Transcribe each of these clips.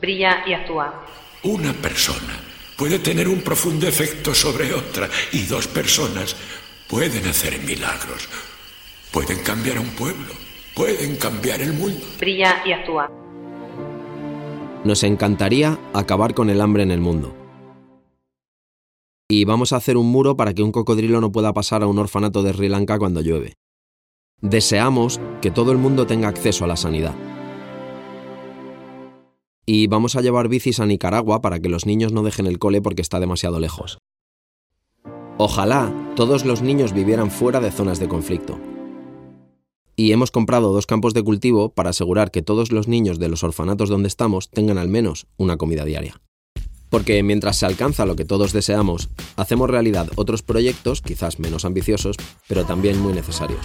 Brilla y actúa. Una persona puede tener un profundo efecto sobre otra y dos personas pueden hacer milagros. Pueden cambiar un pueblo, pueden cambiar el mundo. Brilla y actúa. Nos encantaría acabar con el hambre en el mundo. Y vamos a hacer un muro para que un cocodrilo no pueda pasar a un orfanato de Sri Lanka cuando llueve. Deseamos que todo el mundo tenga acceso a la sanidad. Y vamos a llevar bicis a Nicaragua para que los niños no dejen el cole porque está demasiado lejos. Ojalá todos los niños vivieran fuera de zonas de conflicto. Y hemos comprado dos campos de cultivo para asegurar que todos los niños de los orfanatos donde estamos tengan al menos una comida diaria. Porque mientras se alcanza lo que todos deseamos, hacemos realidad otros proyectos, quizás menos ambiciosos, pero también muy necesarios.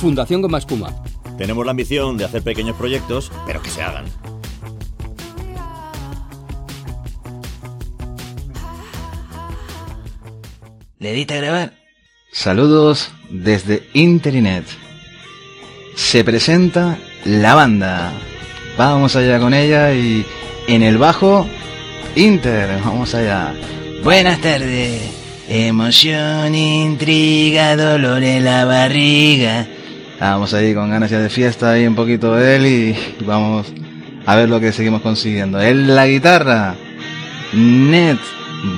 Fundación Goma Espuma. Tenemos la ambición de hacer pequeños proyectos, pero que se hagan. ¿Le diste a grabar? Saludos desde Interinet. Se presenta la banda. Vamos allá con ella y en el bajo, Inter. Vamos allá. Buenas tardes. Emoción, intriga, dolor en la barriga. Vamos ahí con ganas ya de fiesta y un poquito de él y vamos a ver lo que seguimos consiguiendo. Él la guitarra. Net.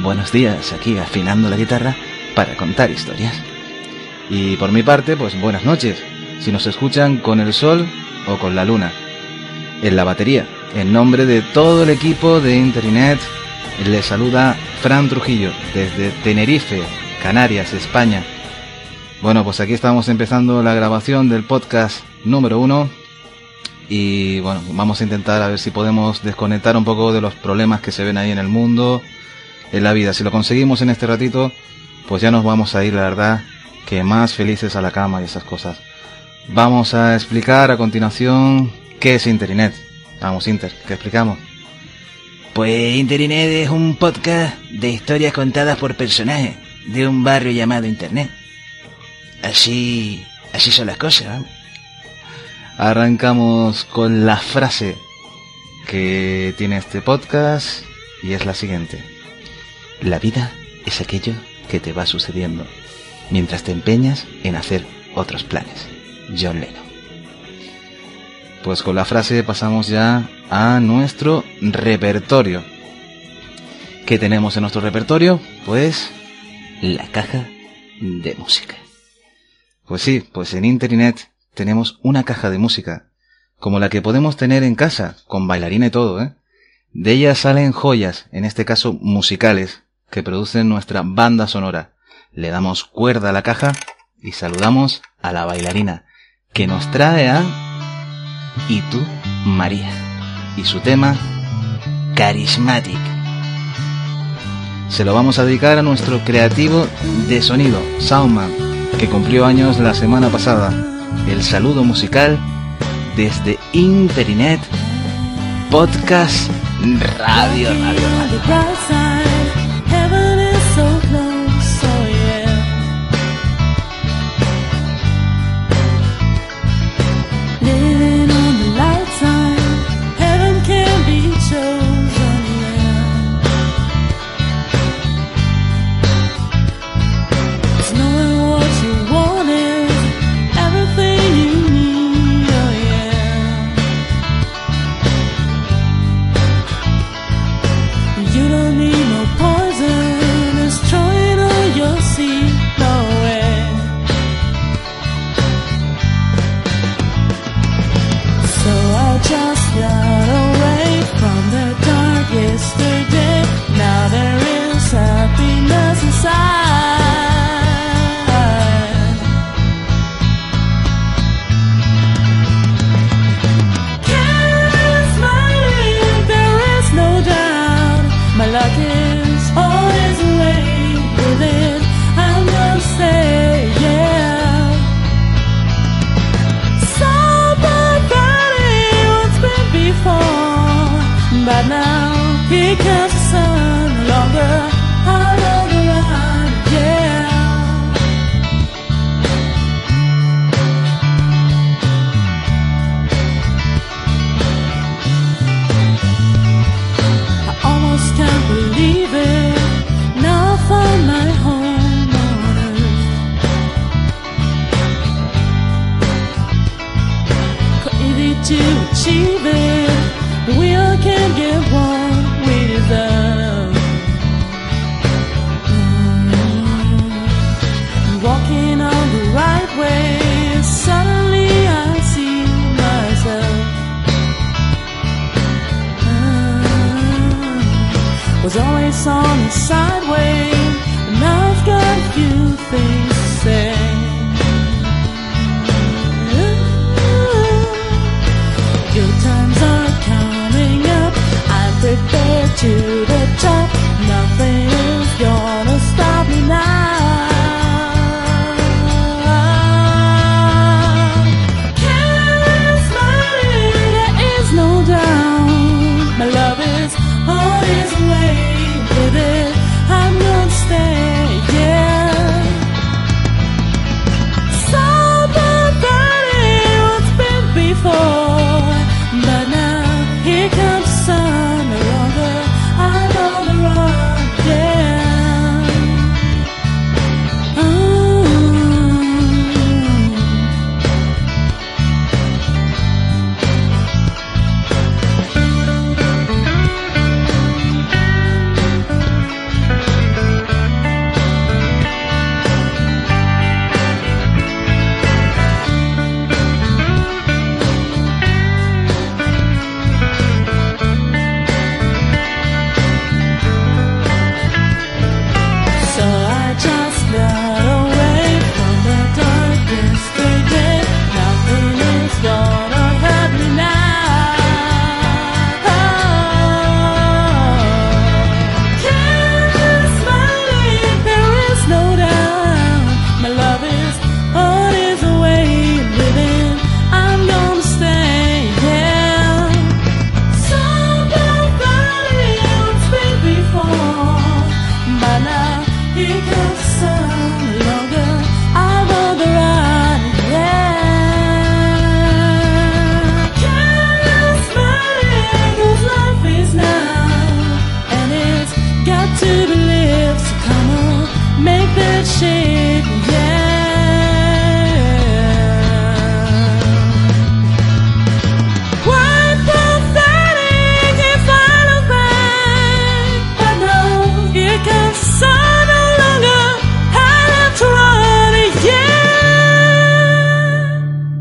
Buenos días, aquí afinando la guitarra para contar historias. Y por mi parte, pues buenas noches, si nos escuchan con el sol o con la luna. En la batería, en nombre de todo el equipo de Internet, les saluda Fran Trujillo desde Tenerife, Canarias, España. Bueno, pues aquí estamos empezando la grabación del podcast número uno y bueno, vamos a intentar a ver si podemos desconectar un poco de los problemas que se ven ahí en el mundo, en la vida. Si lo conseguimos en este ratito, pues ya nos vamos a ir, la verdad, que más felices a la cama y esas cosas. Vamos a explicar a continuación qué es Internet. Vamos, Inter, ¿qué explicamos? Pues Internet es un podcast de historias contadas por personajes de un barrio llamado Internet. Así, así son las cosas. ¿eh? Arrancamos con la frase que tiene este podcast y es la siguiente. La vida es aquello que te va sucediendo mientras te empeñas en hacer otros planes. John Lennon. Pues con la frase pasamos ya a nuestro repertorio. ¿Qué tenemos en nuestro repertorio? Pues la caja de música. Pues sí, pues en Internet tenemos una caja de música, como la que podemos tener en casa, con bailarina y todo, ¿eh? De ella salen joyas, en este caso musicales, que producen nuestra banda sonora. Le damos cuerda a la caja y saludamos a la bailarina, que nos trae a Y tú, María, y su tema Charismatic. Se lo vamos a dedicar a nuestro creativo de sonido, Soundman, que cumplió años la semana pasada. El saludo musical desde Internet Podcast Radio Radio Radio. to achieve it. We all can get what we deserve. Mm. Walking on the right way, suddenly I see myself. Mm. Was always on the sideways, and I've got a few things. To the top.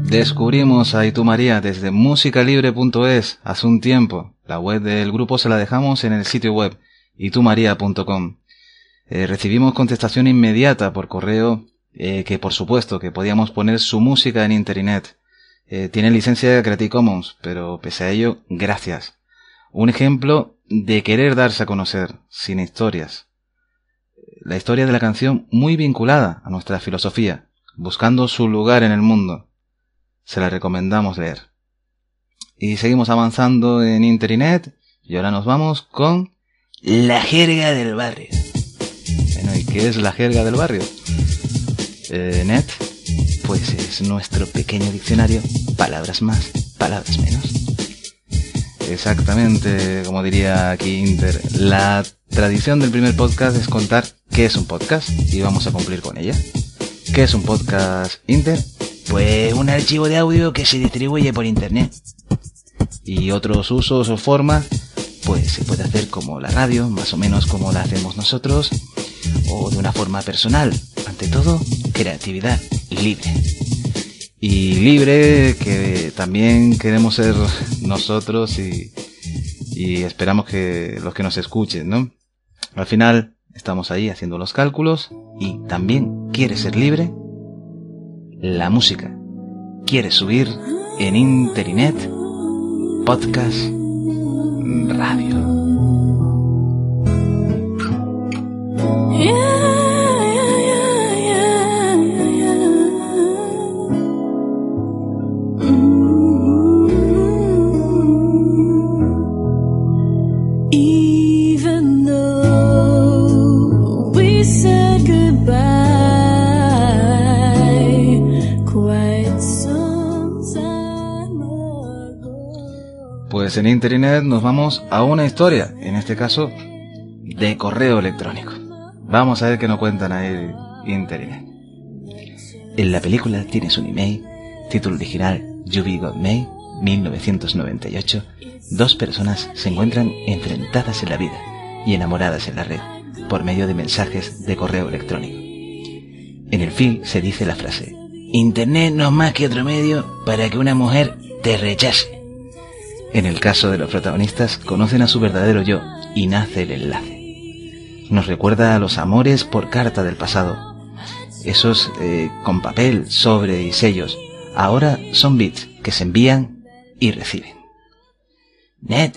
Descubrimos a Itu María desde musicalibre.es hace un tiempo. La web del grupo se la dejamos en el sitio web itumaria.com. Eh, recibimos contestación inmediata por correo eh, que por supuesto que podíamos poner su música en internet. Eh, tiene licencia Creative Commons, pero pese a ello, gracias. Un ejemplo de querer darse a conocer, sin historias. La historia de la canción muy vinculada a nuestra filosofía, buscando su lugar en el mundo. Se la recomendamos leer. Y seguimos avanzando en internet y ahora nos vamos con La jerga del barrio. Bueno, ¿y qué es la jerga del barrio? Eh, Net, pues es nuestro pequeño diccionario, palabras más, palabras menos. Exactamente, como diría aquí Inter, la tradición del primer podcast es contar qué es un podcast y vamos a cumplir con ella. ¿Qué es un podcast, Inter? Pues un archivo de audio que se distribuye por internet. Y otros usos o formas, pues se puede hacer como la radio, más o menos como la hacemos nosotros, o de una forma personal. Ante todo, creatividad libre. Y libre, que también queremos ser nosotros y, y esperamos que los que nos escuchen, ¿no? Al final, estamos ahí haciendo los cálculos y también quiere ser libre la música. Quiere subir en internet, podcast, radio. En internet nos vamos a una historia, en este caso de correo electrónico. Vamos a ver qué nos cuentan ahí internet. En la película tienes un email, título original You Be Got Mail, 1998. Dos personas se encuentran enfrentadas en la vida y enamoradas en la red por medio de mensajes de correo electrónico. En el film se dice la frase, Internet no es más que otro medio para que una mujer te rechace. En el caso de los protagonistas, conocen a su verdadero yo y nace el enlace. Nos recuerda a los amores por carta del pasado. Esos eh, con papel, sobre y sellos. Ahora son bits que se envían y reciben. Ned.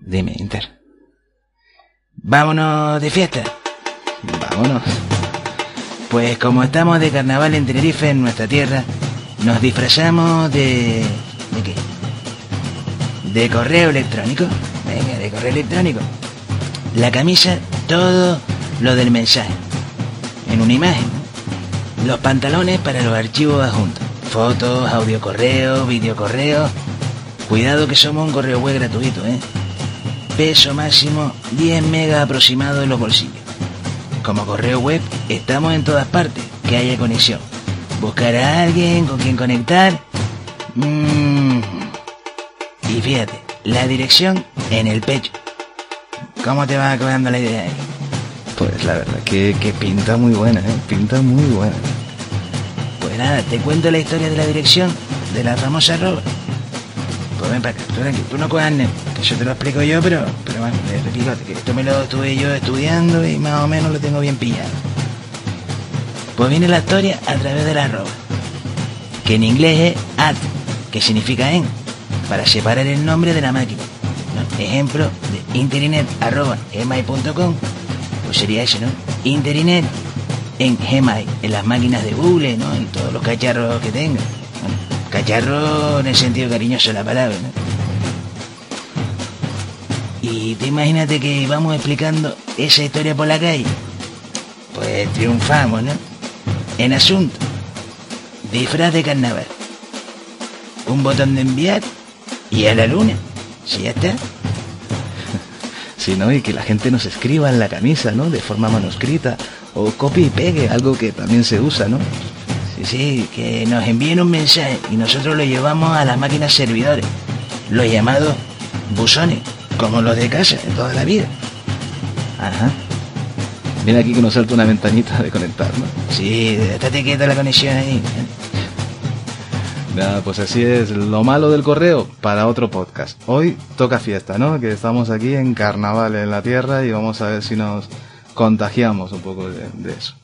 Dime, Inter. Vámonos de fiesta. Vámonos. Pues como estamos de carnaval en Tenerife, en nuestra tierra, nos disfrazamos de... ¿De qué? De correo electrónico. Venga, de correo electrónico. La camisa, todo lo del mensaje. En una imagen. Los pantalones para los archivos adjuntos. Fotos, audio correo, video correo. Cuidado que somos un correo web gratuito, ¿eh? Peso máximo 10 megas aproximado en los bolsillos. Como correo web, estamos en todas partes, que haya conexión. Buscar a alguien con quien conectar. Mm. Y fíjate, la dirección en el pecho. ¿Cómo te va aclarando la idea ahí? Pues la verdad que, que pinta muy buena, ¿eh? Pinta muy buena. Pues nada, te cuento la historia de la dirección de la famosa arroba. Pues ven para acá, tú tú no cojas que yo te lo explico yo, pero, pero bueno, eh, repito, que esto me lo estuve yo estudiando y más o menos lo tengo bien pillado. Pues viene la historia a través de la arroba, que en inglés es at, que significa en, para separar el nombre de la máquina. Ejemplo de internet.gmail.com, pues sería ese, ¿no? Internet en Gmail, en las máquinas de Google, ¿no? Y todos los cacharros que tenga. Cacharro en el sentido cariñoso de la palabra, ¿no? Y te imagínate que vamos explicando esa historia por la calle. Pues triunfamos, ¿no? En asunto, disfraz de carnaval. Un botón de enviar y a la luna. Si ya está. Sí, ¿no? Y que la gente nos escriba en la camisa, ¿no? De forma manuscrita. O copie y pegue, algo que también se usa, ¿no? Sí, sí, que nos envíen un mensaje y nosotros lo llevamos a las máquinas servidores, los llamados buzones, como los de casa de toda la vida. Ajá. Viene aquí que nos salta una ventanita de conectar, ¿no? Sí, estate quieto la conexión ahí. Pues así es lo malo del correo para otro podcast. Hoy toca fiesta, ¿no? Que estamos aquí en carnaval en la tierra y vamos a ver si nos contagiamos un poco de, eso.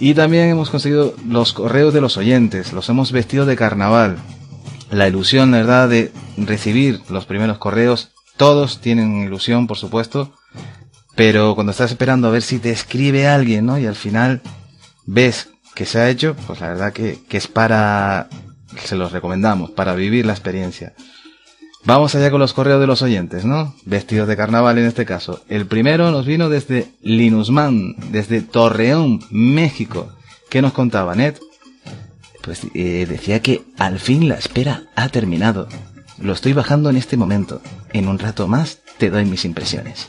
Y también hemos conseguido los correos de los oyentes, los hemos vestido de carnaval. La ilusión, la verdad, de recibir los primeros correos, todos tienen ilusión, por supuesto, pero cuando estás esperando a ver si te escribe alguien, ¿no? Y al final ves que se ha hecho, pues la verdad que es para, se los recomendamos, para vivir la experiencia. Vamos allá con los correos de los oyentes, ¿no? Vestidos de carnaval en este caso. El primero nos vino desde Linusman, desde Torreón, México. ¿Qué nos contaba, Ned? Pues eh, decía que al fin la espera ha terminado. Lo estoy bajando en este momento. En un rato más te doy mis impresiones.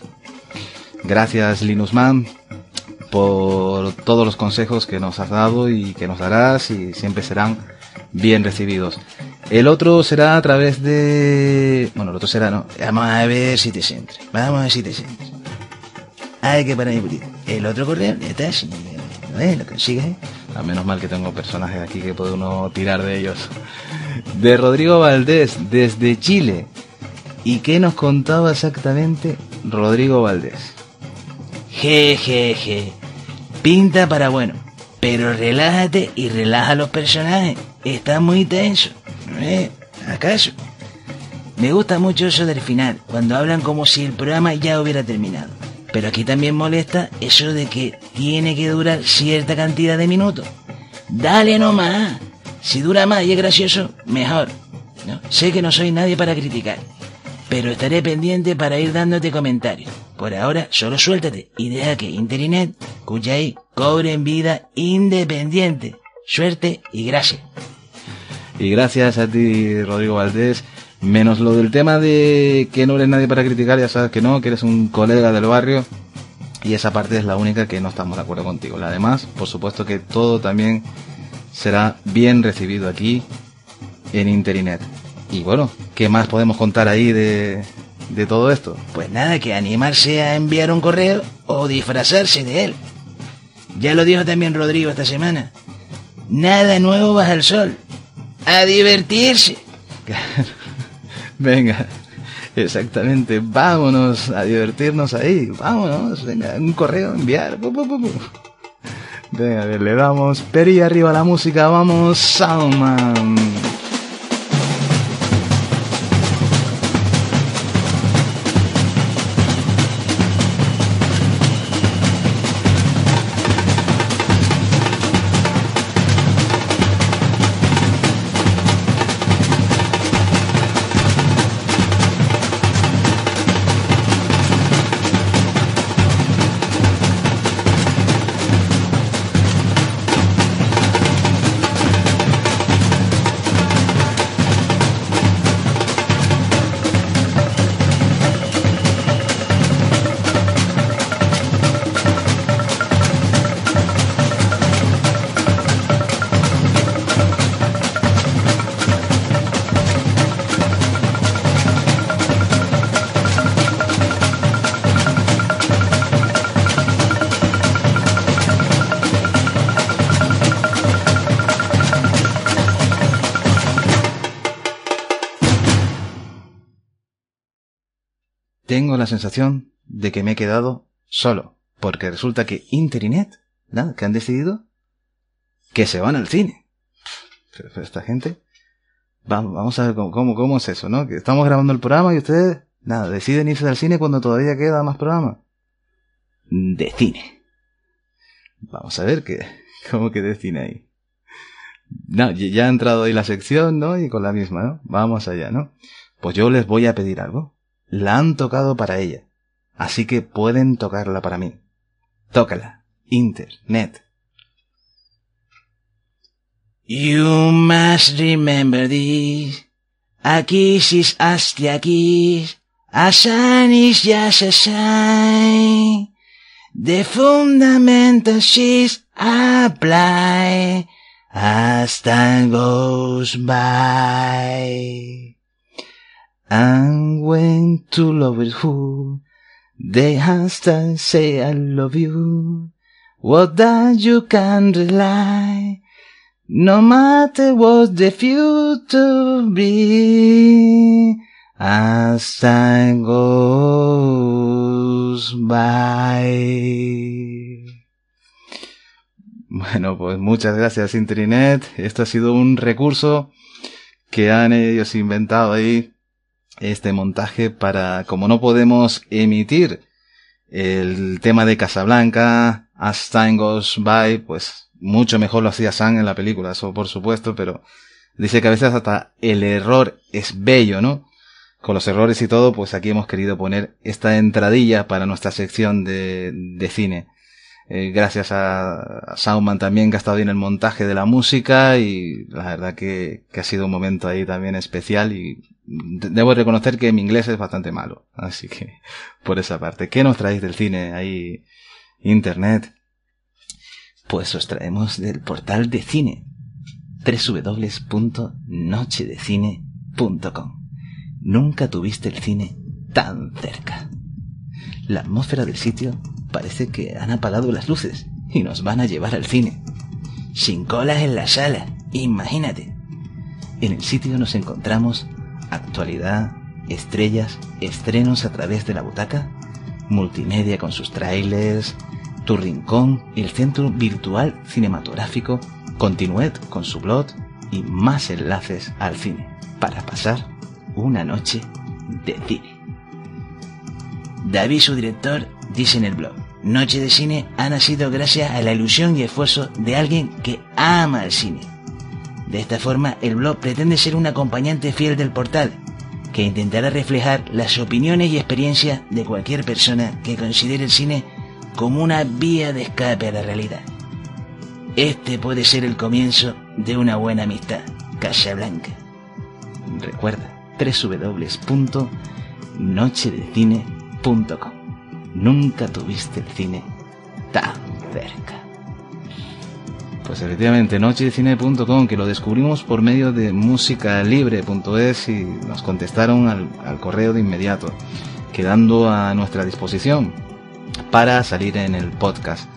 Gracias, Linusman, por todos los consejos que nos has dado y que nos darás y siempre serán bien recibidos. El otro será a través de... Bueno, el otro será, no. Vamos a ver si te centra. Vamos a ver si te centra. Hay que parar poquito. El otro correo, está. ¿eh? lo consigues. ¿eh? A menos mal que tengo personajes aquí que puede uno tirar de ellos. De Rodrigo Valdés, desde Chile. ¿Y qué nos contaba exactamente Rodrigo Valdés? Je, je, je. Pinta para bueno. Pero relájate y relaja a los personajes. Está muy tenso. ¿Eh? ¿Acaso? Me gusta mucho eso del final, cuando hablan como si el programa ya hubiera terminado. Pero aquí también molesta eso de que tiene que durar cierta cantidad de minutos. Dale nomás. Si dura más y es gracioso, mejor. ¿no? Sé que no soy nadie para criticar, pero estaré pendiente para ir dándote comentarios. Por ahora, solo suéltate y deja que Internet, escucha ahí, cobre en vida independiente. Suerte y gracias. Y gracias a ti, Rodrigo Valdés. Menos lo del tema de que no eres nadie para criticar, ya sabes que no, que eres un colega del barrio. Y esa parte es la única que no estamos de acuerdo contigo. La demás, por supuesto que todo también será bien recibido aquí en Internet. Y bueno, ¿qué más podemos contar ahí de, de todo esto? Pues nada, que animarse a enviar un correo o disfrazarse de él. Ya lo dijo también Rodrigo esta semana. Nada nuevo bajo el sol. A divertirse. Venga, exactamente, vámonos a divertirnos ahí, vámonos, venga, un correo, enviar. Venga, ver, le damos peri arriba la música, vamos, Soundman. Tengo la sensación de que me he quedado solo, porque resulta que Interinet, nada, que han decidido que se van al cine. Pero, esta gente, vamos, vamos a ver cómo, cómo, cómo es eso, ¿no? Que estamos grabando el programa y ustedes, nada, deciden irse al cine cuando todavía queda más programa. De cine. Vamos a ver qué, cómo que de cine ahí. No, ya ha entrado ahí la sección, ¿no? Y con la misma, ¿no? Vamos allá, ¿no? Pues yo les voy a pedir algo. La han tocado para ella. Así que pueden tocarla para mí. Tócala. Internet. You must remember this. A kiss is as a kiss. A sign is just a sign. The fundamentals is apply as goes by. And when two lovers who they have say I love you, what that you can rely, no matter what the future be, as time goes by. Bueno, pues muchas gracias Internet. Esto ha sido un recurso que han ellos inventado ahí este montaje para, como no podemos emitir el tema de Casablanca, As Time Goes By, pues mucho mejor lo hacía Sam en la película, eso por supuesto, pero dice que a veces hasta el error es bello, ¿no? Con los errores y todo, pues aquí hemos querido poner esta entradilla para nuestra sección de, de cine. Eh, gracias a, a Soundman también que ha estado bien el montaje de la música y la verdad que, que ha sido un momento ahí también especial y debo reconocer que mi inglés es bastante malo. Así que por esa parte, ¿qué nos traéis del cine ahí? Internet. Pues os traemos del portal de cine www.nochedecine.com. Nunca tuviste el cine tan cerca. La atmósfera del sitio parece que han apagado las luces y nos van a llevar al cine. Sin colas en la sala, imagínate. En el sitio nos encontramos actualidad, estrellas, estrenos a través de la butaca, multimedia con sus trailers, tu rincón, el centro virtual cinematográfico, Continuet con su blog y más enlaces al cine para pasar una noche de cine. David, su director, dice en el blog, Noche de Cine ha nacido gracias a la ilusión y esfuerzo de alguien que ama el cine. De esta forma, el blog pretende ser un acompañante fiel del portal, que intentará reflejar las opiniones y experiencias de cualquier persona que considere el cine como una vía de escape a la realidad. Este puede ser el comienzo de una buena amistad. Casablanca. Recuerda www.nochedecine.com. Nunca tuviste el cine tan cerca. Pues efectivamente, nochedecine.com, que lo descubrimos por medio de musicalibre.es y nos contestaron al, al correo de inmediato, quedando a nuestra disposición para salir en el podcast.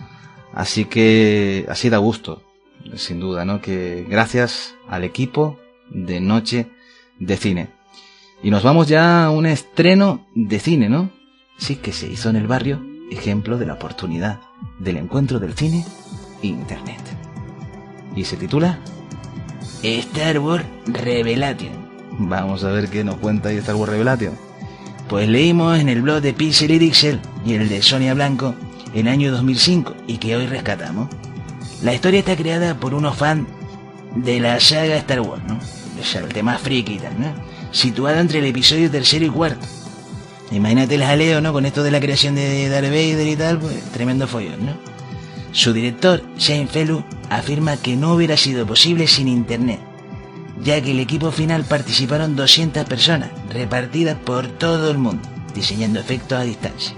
Así que así da gusto, sin duda, ¿no? Que gracias al equipo de Noche de Cine. Y nos vamos ya a un estreno de cine, ¿no? Sí, que se hizo en el barrio, ejemplo de la oportunidad del encuentro del cine e Internet. Y se titula Star Wars Revelation. Vamos a ver qué nos cuenta ahí Star Wars Revelation. Pues leímos en el blog de Pixel y Dixel y el de Sonia Blanco en año 2005 y que hoy rescatamos. La historia está creada por unos fans de la saga Star Wars, ¿no? O sea, el tema friki y tal, ¿no? Situado entre el episodio tercero y cuarto. Imagínate el jaleo, ¿no? Con esto de la creación de Darth Vader y tal, pues tremendo follón, ¿no? Su director, Shane Fellow, afirma que no hubiera sido posible sin internet, ya que el equipo final participaron 200 personas, repartidas por todo el mundo, diseñando efectos a distancia.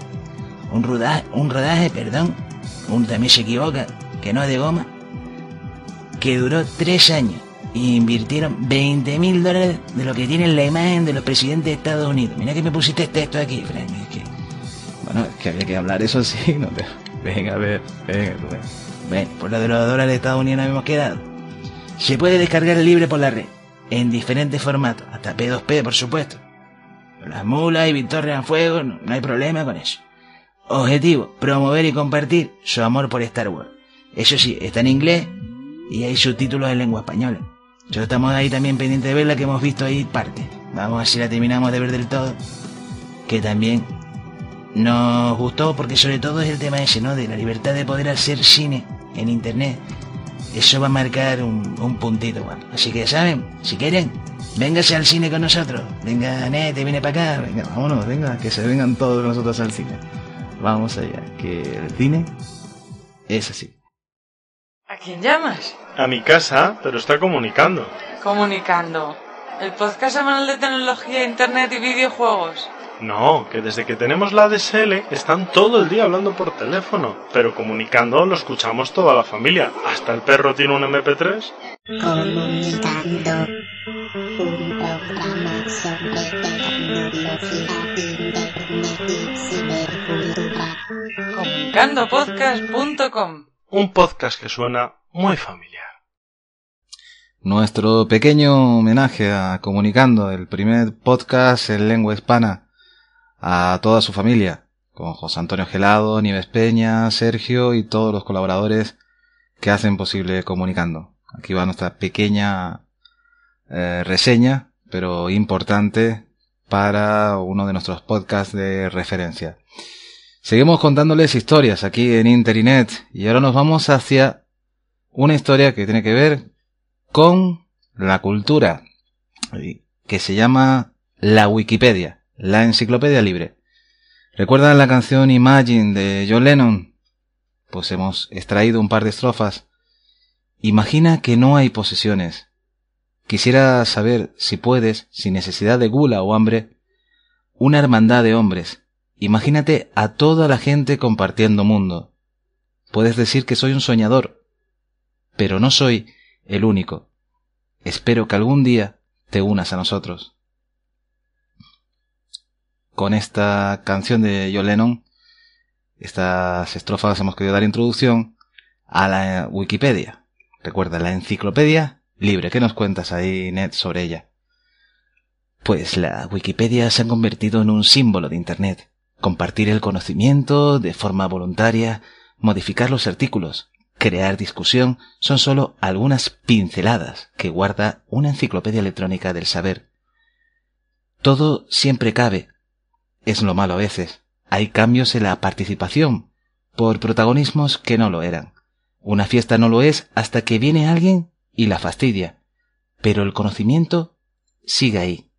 Un rodaje, un rodaje, perdón, uno también se equivoca, que no es de goma, que duró tres años y invirtieron 20 mil dólares de lo que tiene la imagen de los presidentes de Estados Unidos. Mira que me pusiste texto aquí, Frank. Es que... Bueno, es que había que hablar eso sí, no te... Venga, a ver, tú ven. Bueno, por lo de los dólares de Estados Unidos nos hemos quedado. Se puede descargar libre por la red, en diferentes formatos, hasta P2P, por supuesto. Las mulas y Victoria en fuego, no, no hay problema con eso. Objetivo, promover y compartir su amor por Star Wars. Eso sí, está en inglés y hay subtítulos en lengua española. Nosotros estamos ahí también pendientes de verla que hemos visto ahí parte. Vamos a ver si la terminamos de ver del todo. Que también nos gustó porque sobre todo es el tema ese, ¿no? De la libertad de poder hacer cine en internet. Eso va a marcar un, un puntito, bueno. Así que, ¿saben? Si quieren, véngase al cine con nosotros. Venga, Nete, viene para acá. Venga, vámonos, venga, que se vengan todos nosotros al cine. Vamos allá, que el cine es así. ¿A quién llamas? A mi casa, pero está comunicando. Comunicando. El podcast semanal de tecnología, internet y videojuegos. No, que desde que tenemos la DSL están todo el día hablando por teléfono, pero comunicando lo escuchamos toda la familia. Hasta el perro tiene un MP3. Comunicando, un programa sobre tecnología, internet y. Comunicandopodcast.com Un podcast que suena muy familiar. Nuestro pequeño homenaje a Comunicando, el primer podcast en lengua hispana, a toda su familia, con José Antonio Gelado, Nieves Peña, Sergio y todos los colaboradores que hacen posible Comunicando. Aquí va nuestra pequeña eh, reseña, pero importante para uno de nuestros podcasts de referencia. Seguimos contándoles historias aquí en Internet y ahora nos vamos hacia una historia que tiene que ver con la cultura, que se llama la Wikipedia, la enciclopedia libre. ¿Recuerdan la canción Imagine de John Lennon? Pues hemos extraído un par de estrofas. Imagina que no hay posesiones. Quisiera saber si puedes, sin necesidad de gula o hambre, una hermandad de hombres. Imagínate a toda la gente compartiendo mundo. Puedes decir que soy un soñador, pero no soy el único. Espero que algún día te unas a nosotros. Con esta canción de John Lennon, estas estrofas hemos querido dar introducción a la Wikipedia. Recuerda, la enciclopedia libre. ¿Qué nos cuentas ahí, Ned, sobre ella? Pues la Wikipedia se ha convertido en un símbolo de Internet. Compartir el conocimiento de forma voluntaria, modificar los artículos, crear discusión son solo algunas pinceladas que guarda una enciclopedia electrónica del saber. Todo siempre cabe. Es lo malo a veces. Hay cambios en la participación por protagonismos que no lo eran. Una fiesta no lo es hasta que viene alguien y la fastidia. Pero el conocimiento sigue ahí.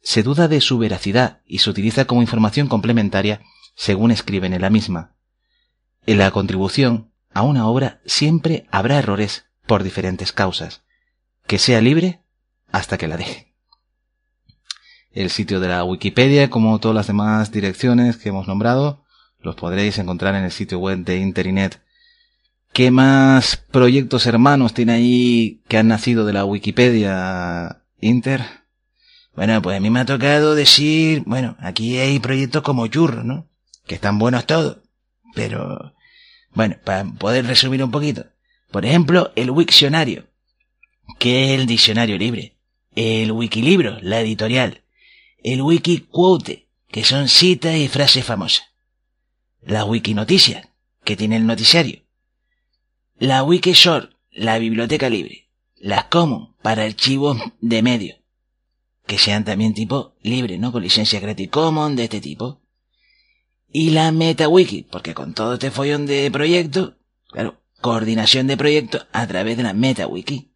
Se duda de su veracidad y se utiliza como información complementaria según escriben en la misma. En la contribución a una obra siempre habrá errores por diferentes causas. Que sea libre hasta que la deje. El sitio de la Wikipedia, como todas las demás direcciones que hemos nombrado, los podréis encontrar en el sitio web de Internet. ¿Qué más proyectos hermanos tiene ahí que han nacido de la Wikipedia Inter? Bueno, pues a mí me ha tocado decir, bueno, aquí hay proyectos como Churro, ¿no? Que están buenos todos. Pero, bueno, para poder resumir un poquito. Por ejemplo, el Wiktionario, que es el diccionario libre. El Wikilibro, la editorial. El wiki quote, que son citas y frases famosas. La wiki noticias, que tiene el noticiario. La wiki short, la biblioteca libre. Las common, para archivos de medio. Que sean también tipo libre, ¿no? Con licencia Creative Commons de este tipo. Y la MetaWiki, porque con todo este follón de proyectos, claro, coordinación de proyectos a través de la MetaWiki.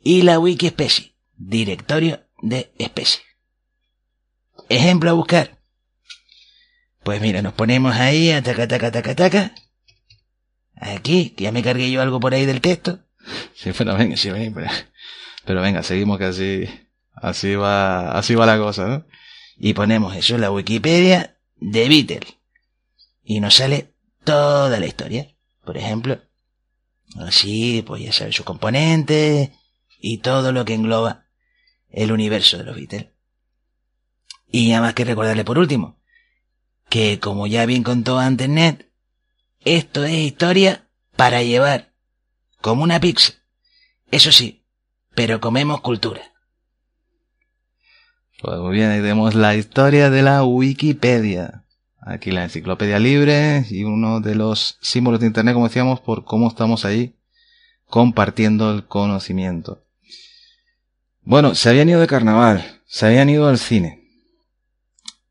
Y la Wiki Especie, directorio de especies. Ejemplo a buscar. Pues mira, nos ponemos ahí, ataca, taca, taca, taca. Aquí, que ya me cargué yo algo por ahí del texto. Sí, pero venga, sí, venga, pero, pero venga, seguimos que así, así va, así va la cosa, ¿no? Y ponemos eso en la Wikipedia de Beatles. Y nos sale toda la historia. Por ejemplo, así, pues ya sabes sus componentes y todo lo que engloba el universo de los Beatles. Y nada más que recordarle por último, que como ya bien contó antes Ned, esto es historia para llevar, como una pizza. Eso sí, pero comemos cultura. Pues muy bien, ahí tenemos la historia de la Wikipedia. Aquí la enciclopedia libre y uno de los símbolos de Internet, como decíamos, por cómo estamos ahí compartiendo el conocimiento. Bueno, se habían ido de carnaval, se habían ido al cine.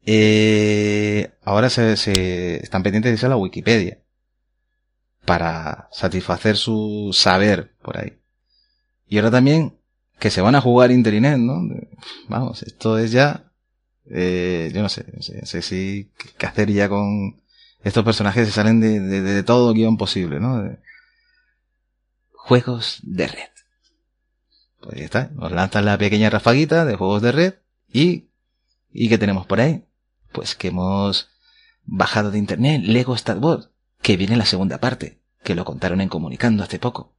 Eh, ahora se, se están pendientes de irse a la Wikipedia para satisfacer su saber por ahí. Y ahora también que se van a jugar Interinet, ¿no? Vamos, esto es ya, eh, yo no sé, no sé, si qué hacer ya con estos personajes que salen de, de, de todo guion posible, ¿no? De juegos de red. Pues ya está, nos lanzan la pequeña rafaguita de juegos de red y, ¿y qué tenemos por ahí? Pues que hemos bajado de internet Lego Star Wars, que viene la segunda parte, que lo contaron en comunicando hace poco.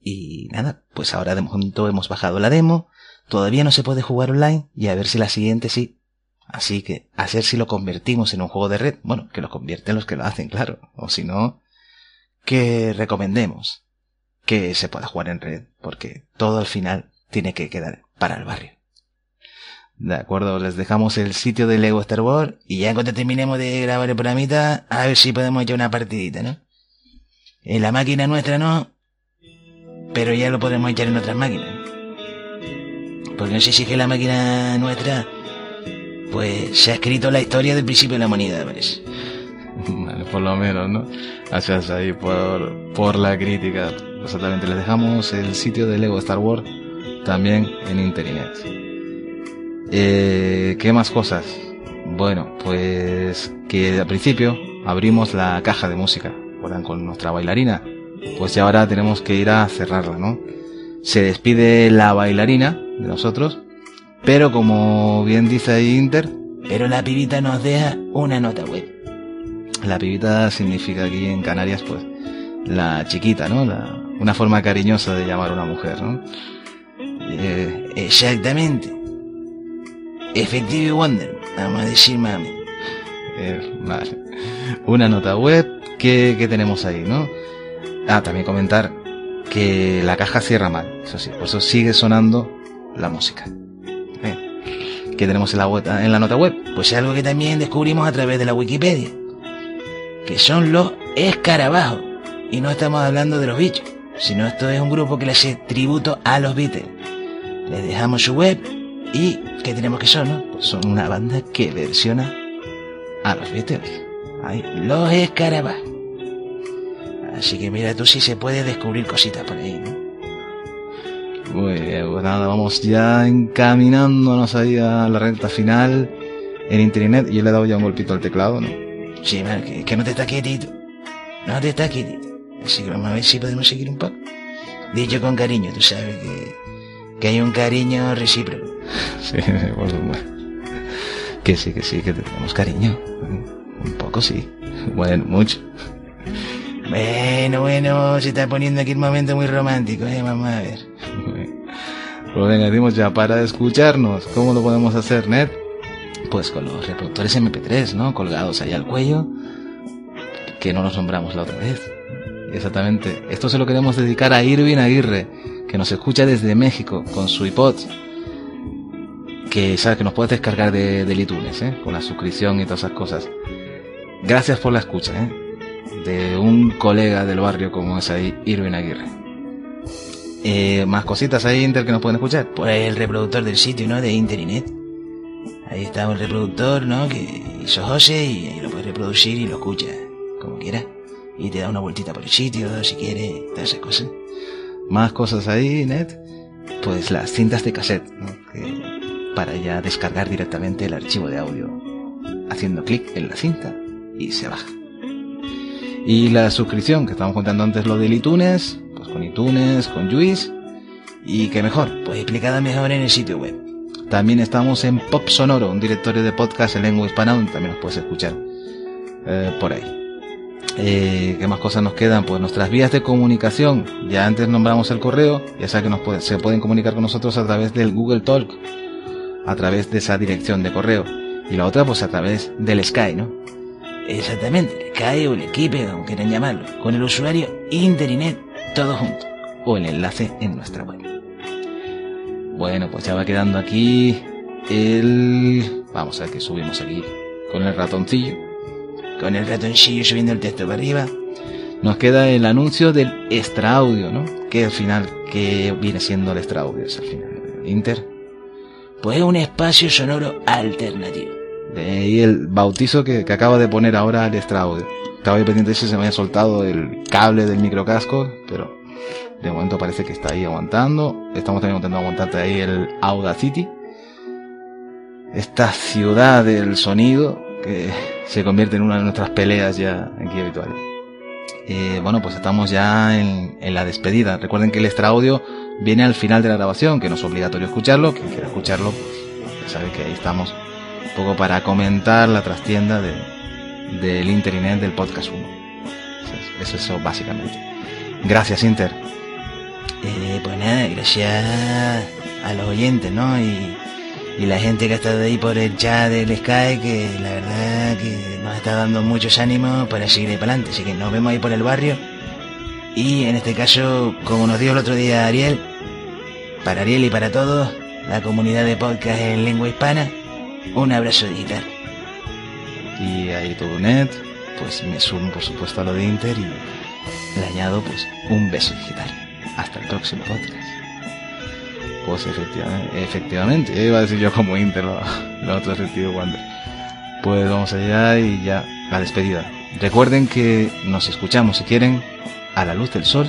Y nada, pues ahora de momento hemos bajado la demo, todavía no se puede jugar online y a ver si la siguiente sí. Así que a ver si lo convertimos en un juego de red, bueno, que lo convierten los que lo hacen, claro, o si no, que recomendemos que se pueda jugar en red, porque todo al final tiene que quedar para el barrio. De acuerdo, les dejamos el sitio de Lego Star Wars y ya cuando terminemos de grabar el programita, a ver si podemos echar una partidita, ¿no? En la máquina nuestra no, pero ya lo podemos echar en otras máquinas. Porque no sé si es que la máquina nuestra, pues se ha escrito la historia del principio de la humanidad, parece. Vale, por lo menos, ¿no? Gracias ahí por, por la crítica. Exactamente, les dejamos el sitio de Lego Star Wars también en internet. Eh, ¿Qué más cosas? Bueno, pues que al principio abrimos la caja de música. Con nuestra bailarina. Pues ya ahora tenemos que ir a cerrarla, ¿no? Se despide la bailarina de nosotros, pero como bien dice ahí Inter, Pero la pibita nos deja una nota web. la pibita significa aquí en Canarias, pues, la chiquita, ¿no? La, una forma cariñosa de llamar a una mujer, ¿no? Eh, exactamente. Effective Wonder, vamos a decir mami. Eh, vale. Una nota web que, que tenemos ahí, ¿no? Ah, también comentar que la caja cierra mal, eso sí, por eso sigue sonando la música. Eh, ¿Qué tenemos en la, web- en la nota web? Pues algo que también descubrimos a través de la Wikipedia. Que son los escarabajos. Y no estamos hablando de los bichos, sino esto es un grupo que le hace tributo a los Beatles. Les dejamos su web y ¿qué tenemos que son, no? Pues son una banda que versiona a los Beatles. Ahí, los escarabajos. Así que mira tú si se puede descubrir cositas por ahí, ¿no? Muy bien, pues nada, vamos ya encaminándonos ahí a la recta final en internet. Yo le he dado ya un golpito al teclado, ¿no? Sí, man, que, que no te está quietito. No te está quietito. Así que vamos a ver si podemos seguir un poco. Dicho con cariño, tú sabes que, que hay un cariño recíproco. Sí, por supuesto. Que sí, que sí, que tenemos cariño. Un poco sí. Bueno, mucho. Bueno, bueno, se está poniendo aquí el momento muy romántico, eh, vamos a ver. Pues venga, dimos ya para escucharnos. ¿Cómo lo podemos hacer, Ned? Pues con los reproductores MP3, ¿no? Colgados ahí al cuello. Que no los nombramos la otra vez. Exactamente. Esto se lo queremos dedicar a Irving Aguirre, que nos escucha desde México con su iPod. Que sabes que nos puedes descargar de, del iTunes, ¿eh? con la suscripción y todas esas cosas. Gracias por la escucha, ¿eh? de un colega del barrio como es ahí, Irving Aguirre. Eh, más cositas ahí, Inter, que nos pueden escuchar. Pues el reproductor del sitio, ¿no? De Internet. Ahí está el reproductor, ¿no? Que hizo José y ahí lo puedes reproducir y lo escuchas como quieras. Y te da una vueltita por el sitio, si quieres, todas esas cosas. Más cosas ahí, Net. Pues las cintas de cassette, ¿no? Que para ya descargar directamente el archivo de audio. Haciendo clic en la cinta y se baja. Y la suscripción, que estábamos contando antes lo del iTunes, pues con iTunes, con Juice. Y qué mejor. Pues explicada mejor en el sitio web. También estamos en Pop Sonoro, un directorio de podcast en lengua hispana donde también nos puedes escuchar eh, por ahí. Eh, ¿Qué más cosas nos quedan? Pues nuestras vías de comunicación. Ya antes nombramos el correo, ya sea que nos puede- se pueden comunicar con nosotros a través del Google Talk, a través de esa dirección de correo. Y la otra, pues a través del Sky, ¿no? Exactamente, el Sky o el equipo, como quieran llamarlo, con el usuario Internet, todo junto. O el enlace en nuestra web. Bueno, pues ya va quedando aquí el... Vamos a ver que subimos aquí con el ratoncillo. Con el ratoncillo subiendo el texto para arriba. Nos queda el anuncio del extra audio, ¿no? Que al final, que viene siendo el extra audio, es al final. Inter. Pues un espacio sonoro alternativo. De ahí el bautizo que, que acaba de poner ahora el extra audio. Estaba pendiente de si se me había soltado el cable del microcasco, pero de momento parece que está ahí aguantando. Estamos también intentando aguantarte ahí el Audacity. Esta ciudad del sonido que se convierte en una de nuestras peleas ya aquí habituales. Eh, bueno, pues estamos ya en, en la despedida. Recuerden que el extra audio viene al final de la grabación, que no es obligatorio escucharlo. Quien quiera escucharlo, ya sabe que ahí estamos un poco para comentar la trastienda de, del Internet del podcast 1. Eso es eso básicamente. Gracias, Inter. Eh, pues nada, gracias a los oyentes, ¿no? Y, y la gente que ha estado ahí por el chat del Sky, que la verdad que nos está dando muchos ánimos para seguir para adelante. Así que nos vemos ahí por el barrio. Y en este caso, como nos dijo el otro día Ariel, para Ariel y para todos, la comunidad de podcast en lengua hispana, un abrazo digital. Y ahí todo net, pues me sumo por supuesto a lo de Inter y le añado pues un beso digital. Hasta el próximo podcast. Pues efectivamente, efectivamente, iba a decir yo como Inter, lo, lo otro tío Wander. Pues vamos allá y ya, la despedida. Recuerden que nos escuchamos si quieren a la luz del sol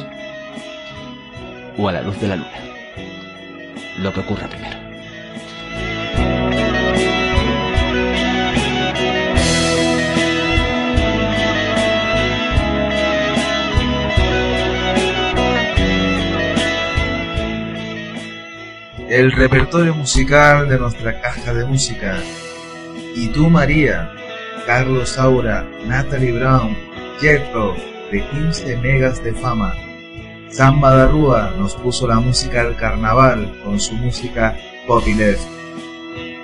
o a la luz de la luna. Lo que ocurra primero. el repertorio musical de nuestra caja de música. Y tú, María, Carlos Saura, Natalie Brown, Jethro, de 15 megas de fama. Samba da Rúa nos puso la música del carnaval con su música Copyleft.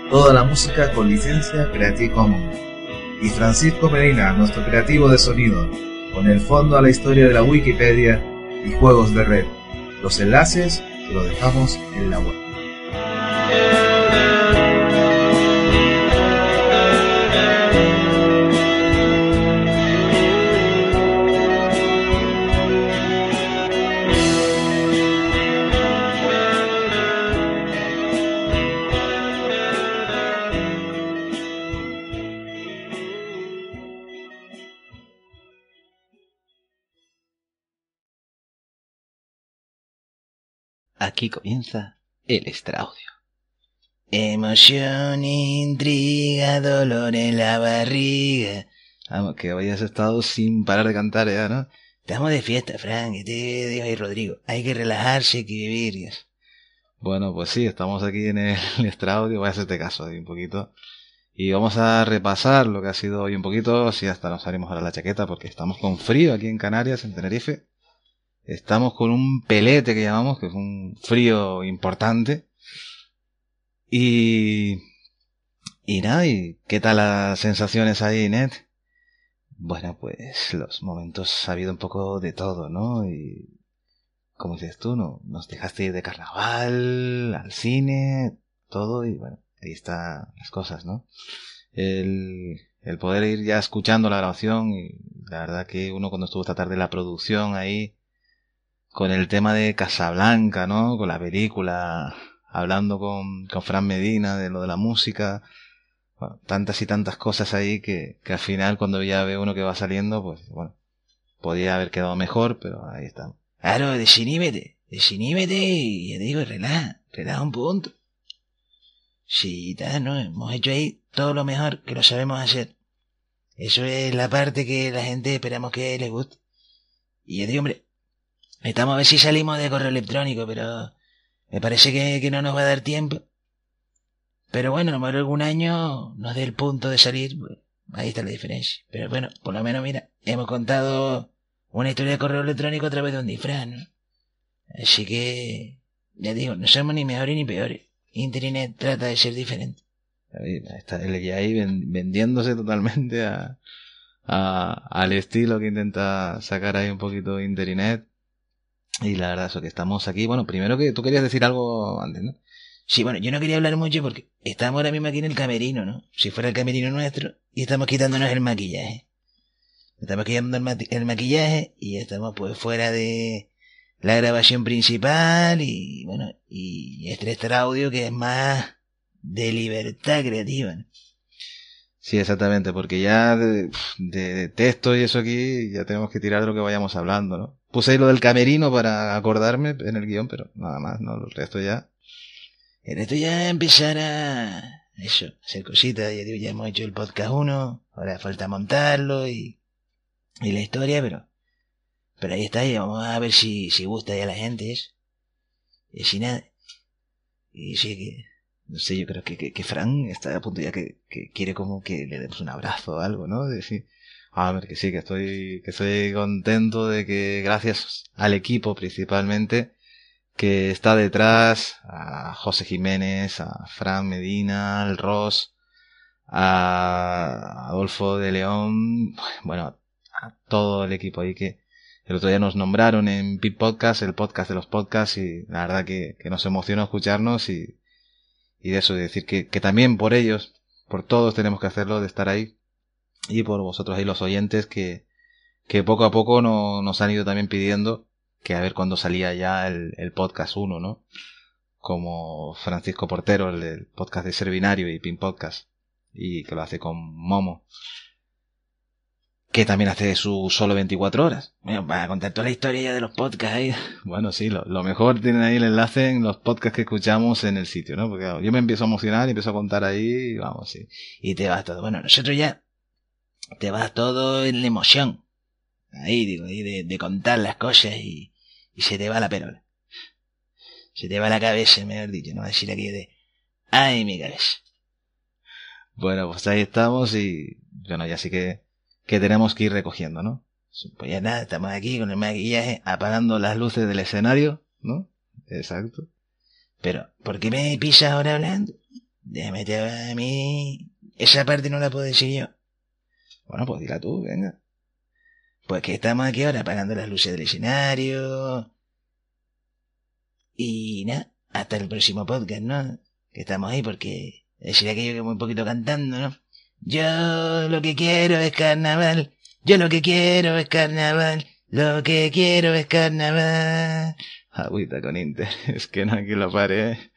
Toda la música con licencia Creative Commons. Y Francisco Medina, nuestro creativo de sonido, con el fondo a la historia de la Wikipedia y juegos de red. Los enlaces se los dejamos en la web. Aquí comienza el extraudio. Emoción, intriga, dolor en la barriga. Vamos, que hoy has estado sin parar de cantar ya, ¿no? Estamos de fiesta, Frank, y te digo ahí, Rodrigo. Hay que relajarse, hay que vivir. Bueno, pues sí, estamos aquí en el extraudio, voy a hacerte caso ahí un poquito. Y vamos a repasar lo que ha sido hoy un poquito, así hasta nos salimos ahora la chaqueta, porque estamos con frío aquí en Canarias, en Tenerife. Estamos con un pelete que llamamos, que es un frío importante. Y... Y nada, ¿y qué tal las sensaciones ahí, Ned? Bueno, pues los momentos ha habido un poco de todo, ¿no? Y como dices tú, ¿no? Nos dejaste ir de carnaval, al cine, todo, y bueno, ahí están las cosas, ¿no? El, el poder ir ya escuchando la grabación y la verdad que uno cuando estuvo esta tarde la producción ahí con el tema de Casablanca, ¿no? Con la película, hablando con, con Fran Medina de lo de la música, bueno, tantas y tantas cosas ahí que, que al final cuando ya ve uno que va saliendo, pues bueno, podía haber quedado mejor, pero ahí está. Claro, desinímete, desinímete y ya te digo, relaja, relaja un punto. Sí, ¿no? Hemos hecho ahí todo lo mejor que lo sabemos hacer. Eso es la parte que la gente esperamos que le guste. Y ya digo, hombre, estamos a ver si salimos de correo electrónico, pero me parece que, que no nos va a dar tiempo. Pero bueno, a lo mejor algún año nos dé el punto de salir, pues, ahí está la diferencia. Pero bueno, por lo menos mira, hemos contado una historia de correo electrónico a través de un disfraz, ¿no? Así que, ya digo, no somos ni mejores ni peores. Internet trata de ser diferente. Está el ahí ven- vendiéndose totalmente a- al estilo que intenta sacar ahí un poquito Internet. Y la verdad, eso que estamos aquí. Bueno, primero que tú querías decir algo antes, ¿no? Sí, bueno, yo no quería hablar mucho porque estamos ahora mismo aquí en el camerino, ¿no? Si fuera el camerino nuestro, y estamos quitándonos el maquillaje. Estamos quitando el, maquillaje y estamos pues fuera de la grabación principal y bueno, y este extra audio que es más de libertad creativa. ¿no? Sí, exactamente, porque ya de, de- de texto y eso aquí ya tenemos que tirar de lo que vayamos hablando, ¿no? Puse lo del camerino para acordarme en el guion, pero nada más, ¿no? El resto ya. El resto ya empezar a eso, hacer cositas, ya ya hemos hecho el podcast 1, ahora falta montarlo y, y la historia, pero pero ahí está, y vamos a ver si, si gusta ya la gente eso. Y si nada. Y sí que, no sé, yo creo que, que, que Fran está a punto ya que, que quiere como que le demos un abrazo o algo, ¿no? Decir, A ver, que sí, que estoy, que estoy contento de que gracias al equipo principalmente que está detrás, a José Jiménez, a Fran Medina, al Ross, a Adolfo de León, bueno, a todo el equipo ahí que el otro día nos nombraron en Pit Podcast, el podcast de los podcasts, y la verdad que, que nos emociona escucharnos y, y de eso, de decir que, que también por ellos, por todos tenemos que hacerlo, de estar ahí, y por vosotros ahí los oyentes que, que poco a poco no, nos han ido también pidiendo que a ver cuándo salía ya el, el podcast 1, ¿no? Como Francisco Portero, el del podcast de Servinario y Pin Podcast, y que lo hace con Momo, que también hace su solo 24 horas. bueno, para contar toda la historia ya de los podcasts ahí. Bueno, sí, lo, mejor tienen ahí el enlace en los podcasts que escuchamos en el sitio, ¿no? Porque yo me empiezo a emocionar y empiezo a contar ahí, y vamos, sí. Y te vas todo. Bueno, nosotros ya te vas todo en la emoción. Ahí, digo, ahí de, de contar las cosas y, se te va la perola. Se te va la cabeza, mejor dicho, no va a decir aquello de, ay, mi cabeza. Bueno, pues ahí estamos y, bueno, ya sí que, que tenemos que ir recogiendo, ¿no? Pues ya nada, estamos aquí con el maquillaje, apagando las luces del escenario, ¿no? Exacto. Pero, ¿por qué me pisas ahora hablando? Déjame te a mí. Esa parte no la puedo decir yo. Bueno, pues dila tú, venga. Pues que estamos aquí ahora apagando las luces del escenario. Y nada, hasta el próximo podcast, ¿no? Que estamos ahí porque decir aquello que muy poquito cantando, ¿no? Yo lo que quiero es carnaval. Yo lo que quiero es carnaval. Lo que quiero es carnaval. Agüita con Inter. Es que no hay que lo pare, ¿eh?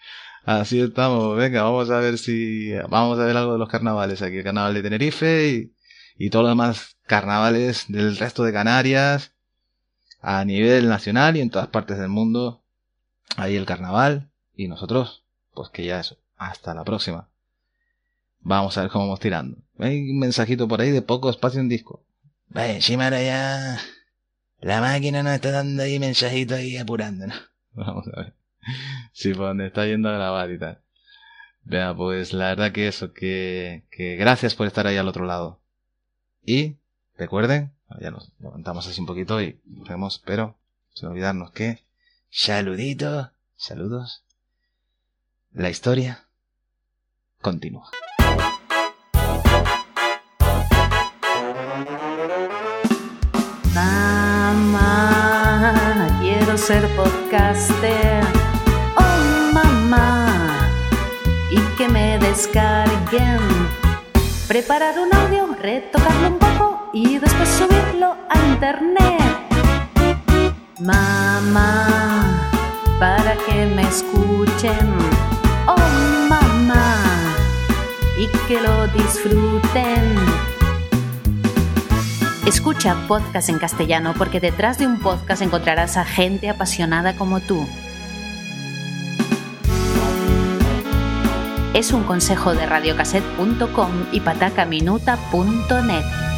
Así estamos. Venga, vamos a ver si... Vamos a ver algo de los carnavales aquí. El carnaval de Tenerife y, y todos los demás carnavales del resto de Canarias. A nivel nacional y en todas partes del mundo. Ahí el carnaval. Y nosotros, pues que ya eso. Hasta la próxima. Vamos a ver cómo vamos tirando. Hay un mensajito por ahí de poco espacio en disco. Vaya, encima ya... La máquina nos está dando ahí mensajitos ahí apurando, ¿no? Vamos a ver. Sí, por donde está yendo a grabar y tal. Vea, pues la verdad que eso, que, que gracias por estar ahí al otro lado. Y recuerden, ya nos levantamos así un poquito y vemos, pero sin olvidarnos que Saluditos. saludos. La historia continúa. Mamá, quiero ser podcaster. Oh, mamá, y que me des descarguen. Preparar un audio, retocarlo un poco y después subirlo a internet. Mamá, para que me escuchen. Oh, mamá, y que lo disfruten. Escucha podcast en castellano porque detrás de un podcast encontrarás a gente apasionada como tú. Es un consejo de radiocassette.com y patacaminuta.net.